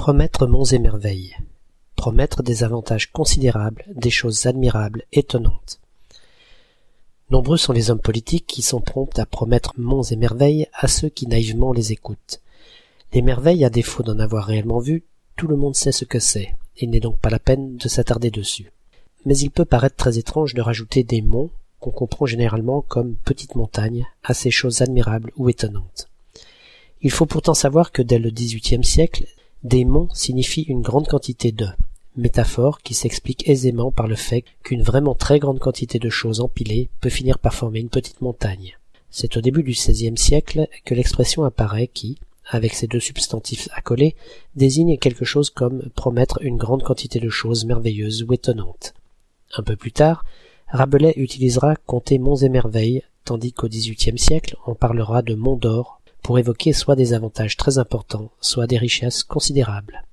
Promettre monts et merveilles. Promettre des avantages considérables, des choses admirables, étonnantes. Nombreux sont les hommes politiques qui sont prompts à promettre monts et merveilles à ceux qui naïvement les écoutent. Les merveilles, à défaut d'en avoir réellement vu, tout le monde sait ce que c'est, il n'est donc pas la peine de s'attarder dessus. Mais il peut paraître très étrange de rajouter des monts, qu'on comprend généralement comme petites montagnes, à ces choses admirables ou étonnantes. Il faut pourtant savoir que dès le XVIIIe siècle, des monts signifient une grande quantité de, métaphore qui s'explique aisément par le fait qu'une vraiment très grande quantité de choses empilées peut finir par former une petite montagne. C'est au début du XVIe siècle que l'expression apparaît qui, avec ces deux substantifs accolés, désigne quelque chose comme promettre une grande quantité de choses merveilleuses ou étonnantes. Un peu plus tard, Rabelais utilisera compter monts et merveilles, tandis qu'au XVIIIe siècle on parlera de monts d'or pour évoquer soit des avantages très importants, soit des richesses considérables.